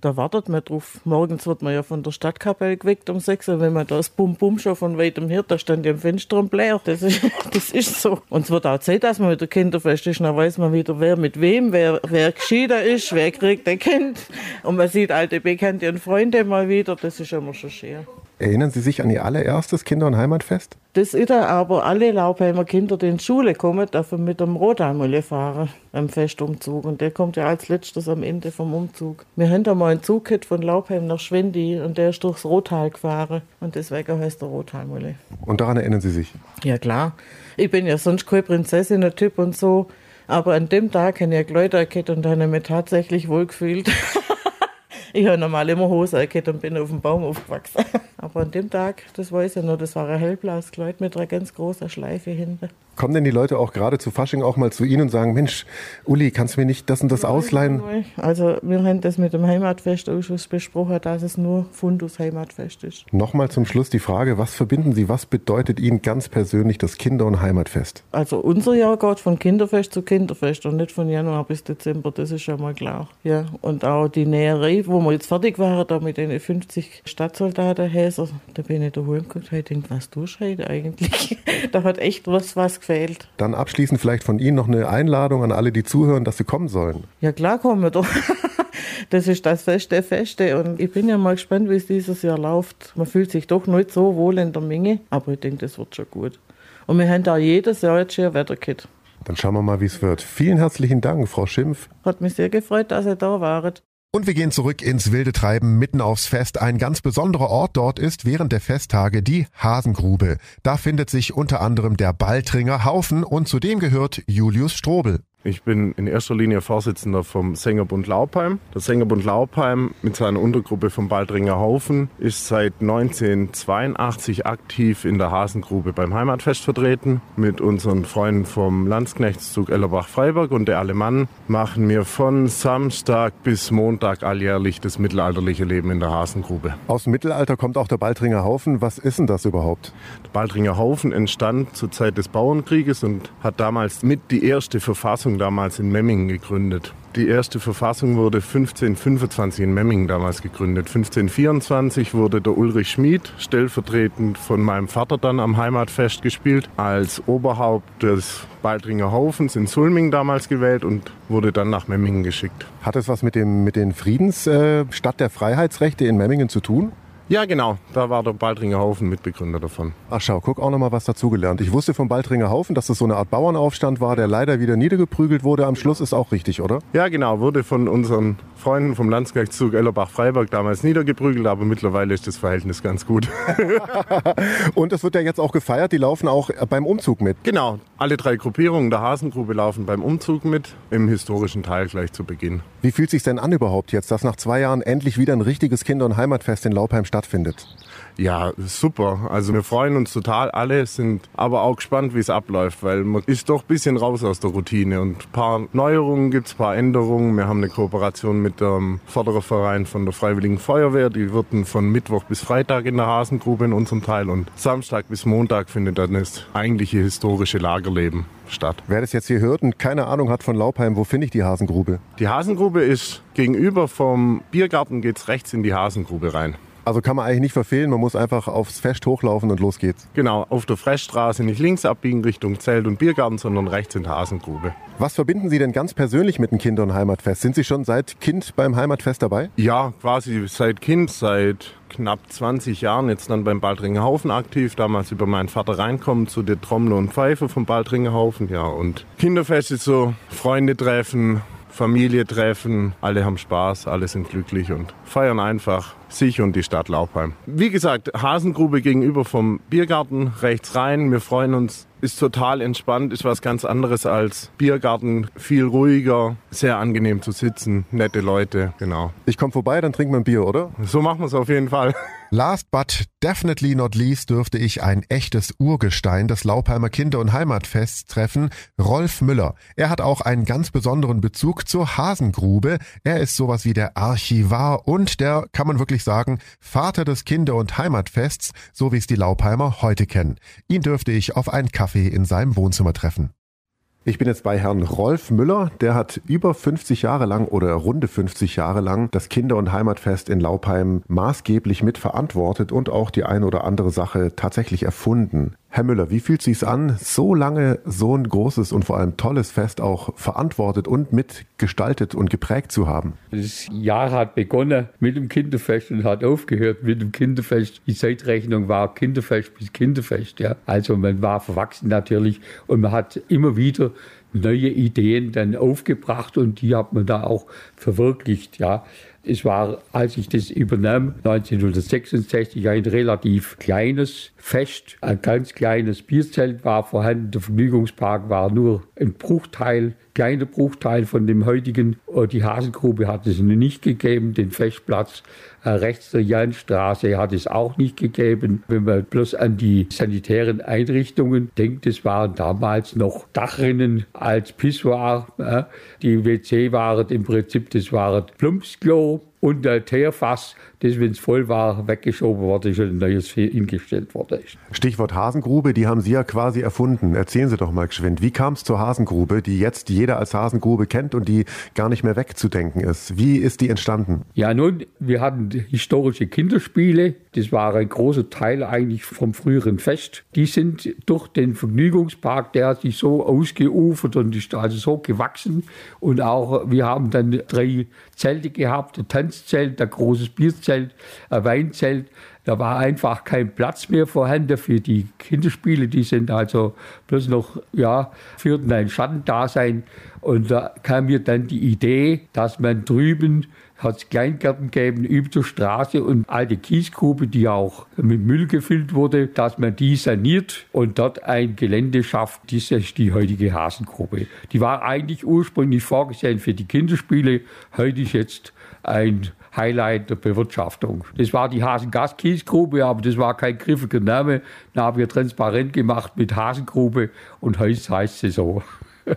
Speaker 9: da wartet man drauf. Morgens wird man ja von der Stadtkapelle geweckt um sechs und wenn man das Bum-Bum schon von weitem hört, da stand ja im Fenster und Blär. Das ist, (laughs) das ist so. Und es wird auch Zeit, dass man wieder Kinderfest ist. Dann weiß man wieder, wer mit wem, wer, wer geschieden ist, wer kriegt ein Kind. Und man sieht alte Bekannte und Freunde mal wieder. Das ist immer schon schön.
Speaker 1: Erinnern Sie sich an Ihr allererstes Kinder- und Heimatfest?
Speaker 9: Das ist aber alle Laubheimer Kinder, die in die Schule kommen, dürfen mit dem Rotamülle fahren am Festumzug. Und der kommt ja als letztes am Ende vom Umzug. Wir haben da mal einen Zug von Laubheim nach Schwendi und der ist durchs Rotal gefahren. Und deswegen heißt der Rotalmülle.
Speaker 1: Und daran erinnern Sie sich?
Speaker 9: Ja, klar. Ich bin ja sonst kein Prinzessin-Typ und so. Aber an dem Tag habe ich Leute erkannt und habe mich tatsächlich wohlgefühlt. (laughs) Ich habe normal immer Hose gehabt und bin auf dem Baum aufgewachsen. (laughs) Aber an dem Tag, das weiß ich noch, das war ein hellblaues Kleid mit einer ganz großen Schleife hinten.
Speaker 1: Kommen denn die Leute auch gerade zu Fasching auch mal zu Ihnen und sagen, Mensch, Uli, kannst du mir nicht das und das ausleihen?
Speaker 9: Also wir haben das mit dem Heimatfestausschuss besprochen, dass es nur Fundus Heimatfest ist.
Speaker 1: Nochmal zum Schluss die Frage, was verbinden Sie, was bedeutet Ihnen ganz persönlich das Kinder- und Heimatfest?
Speaker 9: Also unser Jahr geht von Kinderfest zu Kinderfest und nicht von Januar bis Dezember, das ist schon mal klar. Ja, und auch die Näherei, wo wir jetzt fertig waren, da mit den 50 Stadtsoldatenhäsern, da bin ich daheim geguckt, ich denke, was tust du heute eigentlich? (laughs) da hat echt was, was gefehlt.
Speaker 1: Dann abschließend vielleicht von Ihnen noch eine Einladung an alle, die zuhören, dass sie kommen sollen.
Speaker 9: Ja klar kommen wir doch. (laughs) Das ist das Fest der Feste und ich bin ja mal gespannt, wie es dieses Jahr läuft. Man fühlt sich doch nicht so wohl in der Menge, aber ich denke, das wird schon gut. Und wir haben da jedes Jahr jetzt schon ein Wetterkit.
Speaker 1: Dann schauen wir mal, wie es wird. Vielen herzlichen Dank, Frau Schimpf.
Speaker 9: Hat mich sehr gefreut, dass ihr da waret.
Speaker 1: Und wir gehen zurück ins wilde Treiben mitten aufs Fest. Ein ganz besonderer Ort dort ist während der Festtage die Hasengrube. Da findet sich unter anderem der Baltringer Haufen und zu dem gehört Julius Strobel.
Speaker 10: Ich bin in erster Linie Vorsitzender vom Sängerbund Laubheim. Der Sängerbund Laubheim mit seiner Untergruppe vom Baldringer Haufen ist seit 1982 aktiv in der Hasengrube beim Heimatfest vertreten. Mit unseren Freunden vom Landsknechtszug Ellerbach-Freiberg und der Alemann machen wir von Samstag bis Montag alljährlich das mittelalterliche Leben in der Hasengrube.
Speaker 1: Aus dem Mittelalter kommt auch der Baldringer Haufen. Was ist denn das überhaupt?
Speaker 10: Der Baldringer Haufen entstand zur Zeit des Bauernkrieges und hat damals mit die erste Verfassung damals in Memmingen gegründet. Die erste Verfassung wurde 1525 in Memmingen damals gegründet. 1524 wurde der Ulrich Schmid stellvertretend von meinem Vater dann am Heimatfest gespielt, als Oberhaupt des Baldringer Haufens in Sulming damals gewählt und wurde dann nach Memmingen geschickt.
Speaker 1: Hat es was mit, dem, mit den Friedensstadt äh, der Freiheitsrechte in Memmingen zu tun?
Speaker 10: Ja, genau. Da war der Baldringer Haufen Mitbegründer davon.
Speaker 1: Ach schau, guck auch noch mal was dazugelernt. Ich wusste vom Baldringer Haufen, dass das so eine Art Bauernaufstand war, der leider wieder niedergeprügelt wurde. Am Schluss ist auch richtig, oder?
Speaker 10: Ja, genau. Wurde von unseren Freunden vom Landsknechtszug Ellerbach-Freiberg damals niedergeprügelt, aber mittlerweile ist das Verhältnis ganz gut. (laughs) (laughs)
Speaker 1: Und es wird ja jetzt auch gefeiert. Die laufen auch beim Umzug mit.
Speaker 10: Genau. Alle drei Gruppierungen der Hasengrube laufen beim Umzug mit, im historischen Teil gleich zu Beginn.
Speaker 1: Wie fühlt sich denn an überhaupt jetzt, dass nach zwei Jahren endlich wieder ein richtiges Kinder- und Heimatfest in Laubheim stattfindet?
Speaker 10: Ja, super. Also wir freuen uns total alle, sind aber auch gespannt, wie es abläuft, weil man ist doch ein bisschen raus aus der Routine. Und ein paar Neuerungen gibt es, ein paar Änderungen. Wir haben eine Kooperation mit dem Fördererverein von der Freiwilligen Feuerwehr. Die wirten von Mittwoch bis Freitag in der Hasengrube in unserem Teil und Samstag bis Montag findet dann das eigentliche historische Lagerleben statt.
Speaker 1: Wer das jetzt hier hört und keine Ahnung hat von Laubheim, wo finde ich die Hasengrube?
Speaker 10: Die Hasengrube ist gegenüber vom Biergarten geht's rechts in die Hasengrube rein.
Speaker 1: Also kann man eigentlich nicht verfehlen, man muss einfach aufs Fest hochlaufen und los geht's.
Speaker 10: Genau, auf der Fressstraße nicht links abbiegen Richtung Zelt und Biergarten, sondern rechts in der Hasengrube.
Speaker 1: Was verbinden Sie denn ganz persönlich mit dem Kinder- und Heimatfest? Sind Sie schon seit Kind beim Heimatfest dabei?
Speaker 10: Ja, quasi seit Kind, seit knapp 20 Jahren jetzt dann beim Baldringerhaufen aktiv. Damals über meinen Vater reinkommen zu der Trommel und Pfeife vom Baldringerhaufen. Ja, und Kinderfest ist so Freunde treffen, Familie treffen, alle haben Spaß, alle sind glücklich und feiern einfach sich und die Stadt Laubheim. Wie gesagt, Hasengrube gegenüber vom Biergarten, rechts rein. Wir freuen uns, ist total entspannt, ist was ganz anderes als Biergarten, viel ruhiger, sehr angenehm zu sitzen, nette Leute, genau.
Speaker 1: Ich komme vorbei, dann trinken wir ein Bier, oder?
Speaker 10: So machen wir es auf jeden Fall.
Speaker 1: Last but definitely not least dürfte ich ein echtes Urgestein des Laupheimer Kinder- und Heimatfests treffen, Rolf Müller. Er hat auch einen ganz besonderen Bezug zur Hasengrube. Er ist sowas wie der Archivar und der, kann man wirklich sagen, Vater des Kinder- und Heimatfests, so wie es die Laupheimer heute kennen. Ihn dürfte ich auf einen Kaffee in seinem Wohnzimmer treffen. Ich bin jetzt bei Herrn Rolf Müller, der hat über 50 Jahre lang oder runde 50 Jahre lang das Kinder- und Heimatfest in Laupheim maßgeblich mitverantwortet und auch die eine oder andere Sache tatsächlich erfunden. Herr Müller, wie fühlt sich's an, so lange so ein großes und vor allem tolles Fest auch verantwortet und mitgestaltet und geprägt zu haben?
Speaker 11: Das Jahr hat begonnen mit dem Kinderfest und hat aufgehört mit dem Kinderfest. Die Zeitrechnung war Kinderfest bis Kinderfest. Ja. Also man war verwachsen natürlich und man hat immer wieder neue Ideen dann aufgebracht und die hat man da auch verwirklicht. Ja. Es war, als ich das übernahm, 1966 ein relativ kleines Fest. Ein ganz kleines Bierzelt war vorhanden. Der Vergnügungspark war nur ein Bruchteil, kleiner Bruchteil von dem heutigen. Die Hasengrube hat es nicht gegeben, den Festplatz äh, rechts der Janstraße hat es auch nicht gegeben. Wenn man bloß an die sanitären Einrichtungen denkt, es waren damals noch Dachrinnen als Pissoir. Die WC waren im Prinzip, das war Plumpsklo und der Teerfass, das, wenn es voll war, weggeschoben wurde und ein neues hingestellt wurde.
Speaker 1: Stichwort Hasengrube, die haben Sie ja quasi erfunden. Erzählen Sie doch mal geschwind. Wie kam es zur Hasengrube, die jetzt jeder als Hasengrube kennt und die gar nicht mehr wegzudenken ist? Wie ist die entstanden?
Speaker 11: Ja, nun, wir hatten historische Kinderspiele. Das war ein großer Teil eigentlich vom früheren Fest. Die sind durch den Vergnügungspark, der hat sich so ausgeufert und ist also so gewachsen. Und auch, wir haben dann drei Zelte gehabt, ein Tanzzelt, ein großes Bierzelt, ein Weinzelt. Da war einfach kein Platz mehr vorhanden für die Kinderspiele. Die sind also bloß noch, ja, führten ein Schattendasein. Und da kam mir dann die Idee, dass man drüben hat es Kleingärten gegeben über der Straße und alte Kiesgrube, die auch mit Müll gefüllt wurde, dass man die saniert und dort ein Gelände schafft. Das ist die heutige Hasengrube. Die war eigentlich ursprünglich vorgesehen für die Kinderspiele. Heute ist jetzt ein Highlight der Bewirtschaftung. Das war die Hasengas-Kiesgrube, aber das war kein griffiger Name. Da haben wir transparent gemacht mit Hasengrube und heute heißt sie so. (laughs)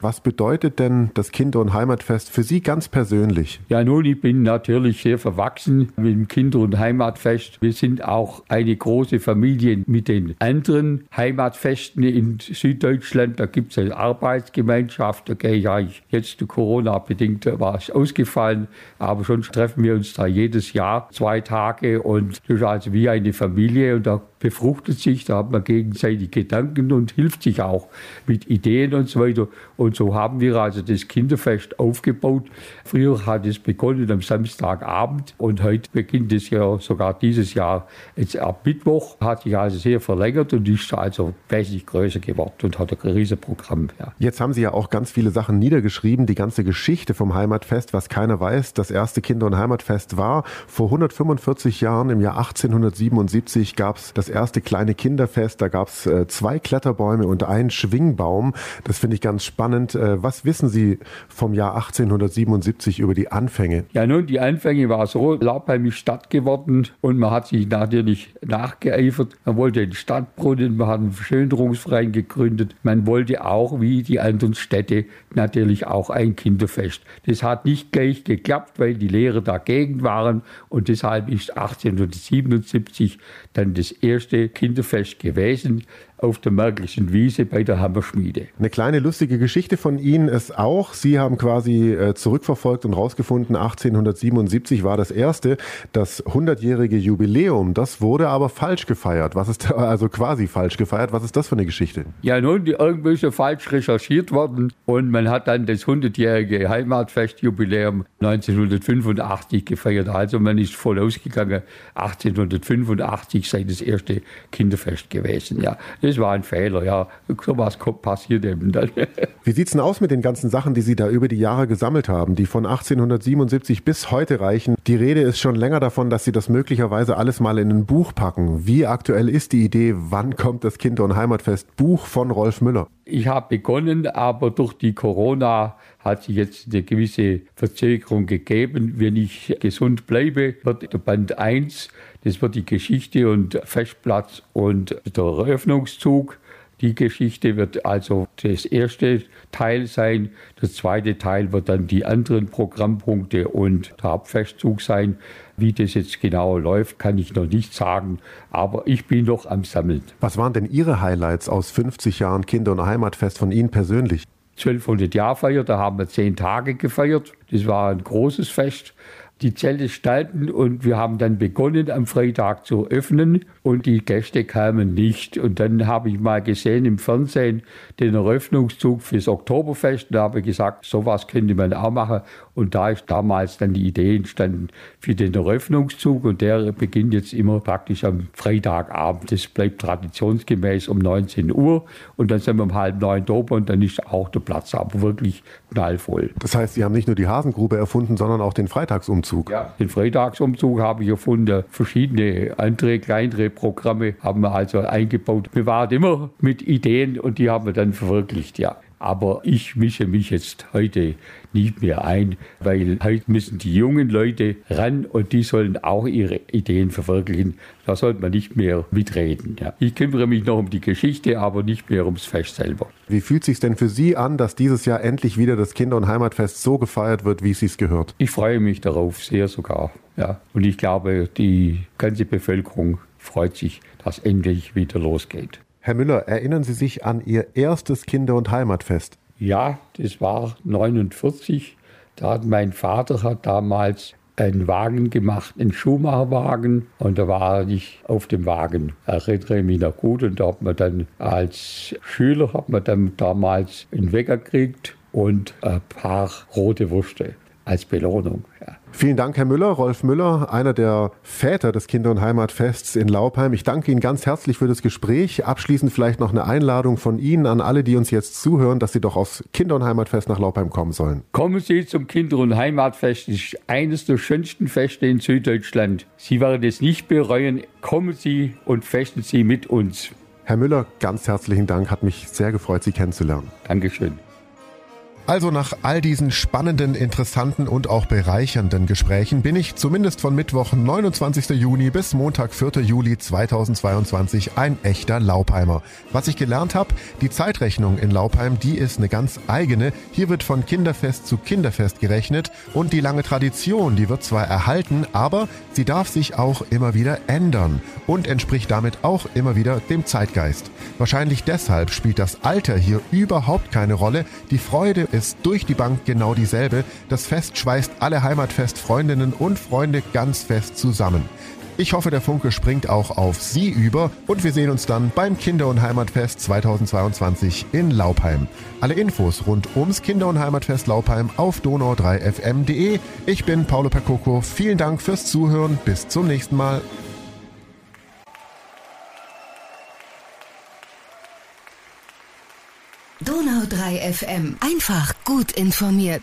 Speaker 1: Was bedeutet denn das Kinder- und Heimatfest für Sie ganz persönlich?
Speaker 11: Ja, nun, ich bin natürlich sehr verwachsen mit dem Kinder- und Heimatfest. Wir sind auch eine große Familie mit den anderen Heimatfesten in Süddeutschland. Da gibt es eine Arbeitsgemeinschaft. Da gehe ich eigentlich jetzt Corona-bedingt war es ausgefallen. Aber sonst treffen wir uns da jedes Jahr zwei Tage und das ist also wie eine Familie und da befruchtet sich, da hat man gegenseitig Gedanken und hilft sich auch mit Ideen und so weiter. Und so haben wir also das Kinderfest aufgebaut. Früher hat es begonnen am Samstagabend und heute beginnt es ja sogar dieses Jahr jetzt ab Mittwoch. Hat sich also sehr verlängert und ist also wesentlich größer geworden und hat ein riesiges Programm. Ja.
Speaker 1: Jetzt haben Sie ja auch ganz viele Sachen niedergeschrieben, die ganze Geschichte vom Heimatfest, was keiner weiß. Das erste Kinder- und Heimatfest war vor 145 Jahren, im Jahr 1877 gab es das erste kleine Kinderfest. Da gab es äh, zwei Kletterbäume und einen Schwingbaum. Das finde ich ganz spannend. Äh, was wissen Sie vom Jahr 1877 über die Anfänge?
Speaker 11: Ja, nun, die Anfänge war so, Laubheim ist Stadt geworden und man hat sich natürlich nachgeeifert. Man wollte den Stadtbrunnen, man hat einen Verschönerungsverein gegründet. Man wollte auch, wie die anderen Städte, natürlich auch ein Kinderfest. Das hat nicht gleich geklappt, weil die Lehrer dagegen waren und deshalb ist 1877 dann das erste Kinderfest gewesen. Auf der Märkischen Wiese bei der Hammerschmiede.
Speaker 1: Eine kleine lustige Geschichte von Ihnen ist auch, Sie haben quasi äh, zurückverfolgt und rausgefunden, 1877 war das erste, das 100-jährige Jubiläum, das wurde aber falsch gefeiert. Was ist da, also quasi falsch gefeiert? Was ist das für eine Geschichte?
Speaker 11: Ja, nun, die irgendwie so falsch recherchiert worden und man hat dann das 100-jährige Heimatfestjubiläum 1985 gefeiert. Also man ist voll ausgegangen, 1885 sei das erste Kinderfest gewesen. Ja, das war ein Fehler. Ja, sowas passiert eben dann. (laughs)
Speaker 1: Wie sieht's denn aus mit den ganzen Sachen, die Sie da über die Jahre gesammelt haben, die von 1877 bis heute reichen? Die Rede ist schon länger davon, dass Sie das möglicherweise alles mal in ein Buch packen. Wie aktuell ist die Idee, wann kommt das Kinder- und Heimatfest Buch von Rolf Müller?
Speaker 11: Ich habe begonnen, aber durch die Corona hat sich jetzt eine gewisse Verzögerung gegeben. Wenn ich gesund bleibe, wird der Band 1, das wird die Geschichte und Festplatz und der Eröffnungszug. Die Geschichte wird also das erste Teil sein. Das zweite Teil wird dann die anderen Programmpunkte und der Hauptfestzug sein. Wie das jetzt genau läuft, kann ich noch nicht sagen, aber ich bin noch am Sammeln.
Speaker 1: Was waren denn Ihre Highlights aus 50 Jahren Kinder- und Heimatfest von Ihnen persönlich?
Speaker 11: 1200 Jahr feiert, da haben wir zehn Tage gefeiert. Das war ein großes Fest. Die Zelte standen und wir haben dann begonnen, am Freitag zu öffnen und die Gäste kamen nicht. Und dann habe ich mal gesehen im Fernsehen den Eröffnungszug fürs Oktoberfest. Da habe gesagt, sowas könnte man auch machen. Und da ist damals dann die Idee entstanden für den Eröffnungszug. Und der beginnt jetzt immer praktisch am Freitagabend. Das bleibt traditionsgemäß um 19 Uhr. Und dann sind wir um halb neun da und dann ist auch der Platz aber wirklich knallvoll.
Speaker 1: Das heißt, Sie haben nicht nur die Hasengrube erfunden, sondern auch den Freitagsumzug.
Speaker 11: Ja, den Freitagsumzug habe ich erfunden. Verschiedene andere, kleinere Programme haben wir also eingebaut. Wir waren immer mit Ideen und die haben wir dann verwirklicht, ja. Aber ich mische mich jetzt heute nicht mehr ein, weil heute müssen die jungen Leute ran und die sollen auch ihre Ideen verwirklichen. Da sollte man nicht mehr mitreden. Ja. Ich kümmere mich noch um die Geschichte, aber nicht mehr ums Fest selber.
Speaker 1: Wie fühlt es sich denn für Sie an, dass dieses Jahr endlich wieder das Kinder- und Heimatfest so gefeiert wird, wie es sich gehört?
Speaker 11: Ich freue mich darauf sehr sogar. Ja. Und ich glaube, die ganze Bevölkerung freut sich, dass endlich wieder losgeht.
Speaker 1: Herr Müller, erinnern Sie sich an Ihr erstes Kinder- und Heimatfest?
Speaker 11: Ja, das war 49. Da hat mein Vater hat damals einen Wagen gemacht, einen Schuhmacherwagen. Und da war ich auf dem Wagen. Erinnere mich noch gut. Und da hat man dann als Schüler hat man dann damals einen Wecker gekriegt und ein paar rote Würste als Belohnung. Ja.
Speaker 1: Vielen Dank, Herr Müller. Rolf Müller, einer der Väter des Kinder- und Heimatfests in Laupheim. Ich danke Ihnen ganz herzlich für das Gespräch. Abschließend vielleicht noch eine Einladung von Ihnen an alle, die uns jetzt zuhören, dass Sie doch aufs Kinder- und Heimatfest nach Laupheim kommen sollen.
Speaker 11: Kommen Sie zum Kinder- und Heimatfest. Das ist eines der schönsten Feste in Süddeutschland. Sie werden es nicht bereuen. Kommen Sie und festen Sie mit uns.
Speaker 1: Herr Müller, ganz herzlichen Dank. Hat mich sehr gefreut, Sie kennenzulernen.
Speaker 11: Dankeschön.
Speaker 1: Also nach all diesen spannenden, interessanten und auch bereichernden Gesprächen bin ich zumindest von Mittwoch 29. Juni bis Montag 4. Juli 2022 ein echter Laupheimer. Was ich gelernt habe, die Zeitrechnung in Laupheim, die ist eine ganz eigene. Hier wird von Kinderfest zu Kinderfest gerechnet und die lange Tradition, die wird zwar erhalten, aber sie darf sich auch immer wieder ändern und entspricht damit auch immer wieder dem Zeitgeist. Wahrscheinlich deshalb spielt das Alter hier überhaupt keine Rolle. Die Freude ist durch die Bank genau dieselbe. Das Fest schweißt alle Heimatfest-Freundinnen und Freunde ganz fest zusammen. Ich hoffe, der Funke springt auch auf Sie über und wir sehen uns dann beim Kinder- und Heimatfest 2022 in Laupheim. Alle Infos rund ums Kinder- und Heimatfest Laupheim auf donau3fm.de. Ich bin Paolo Percoco. Vielen Dank fürs Zuhören. Bis zum nächsten Mal.
Speaker 12: Donau 3 FM. Einfach gut informiert.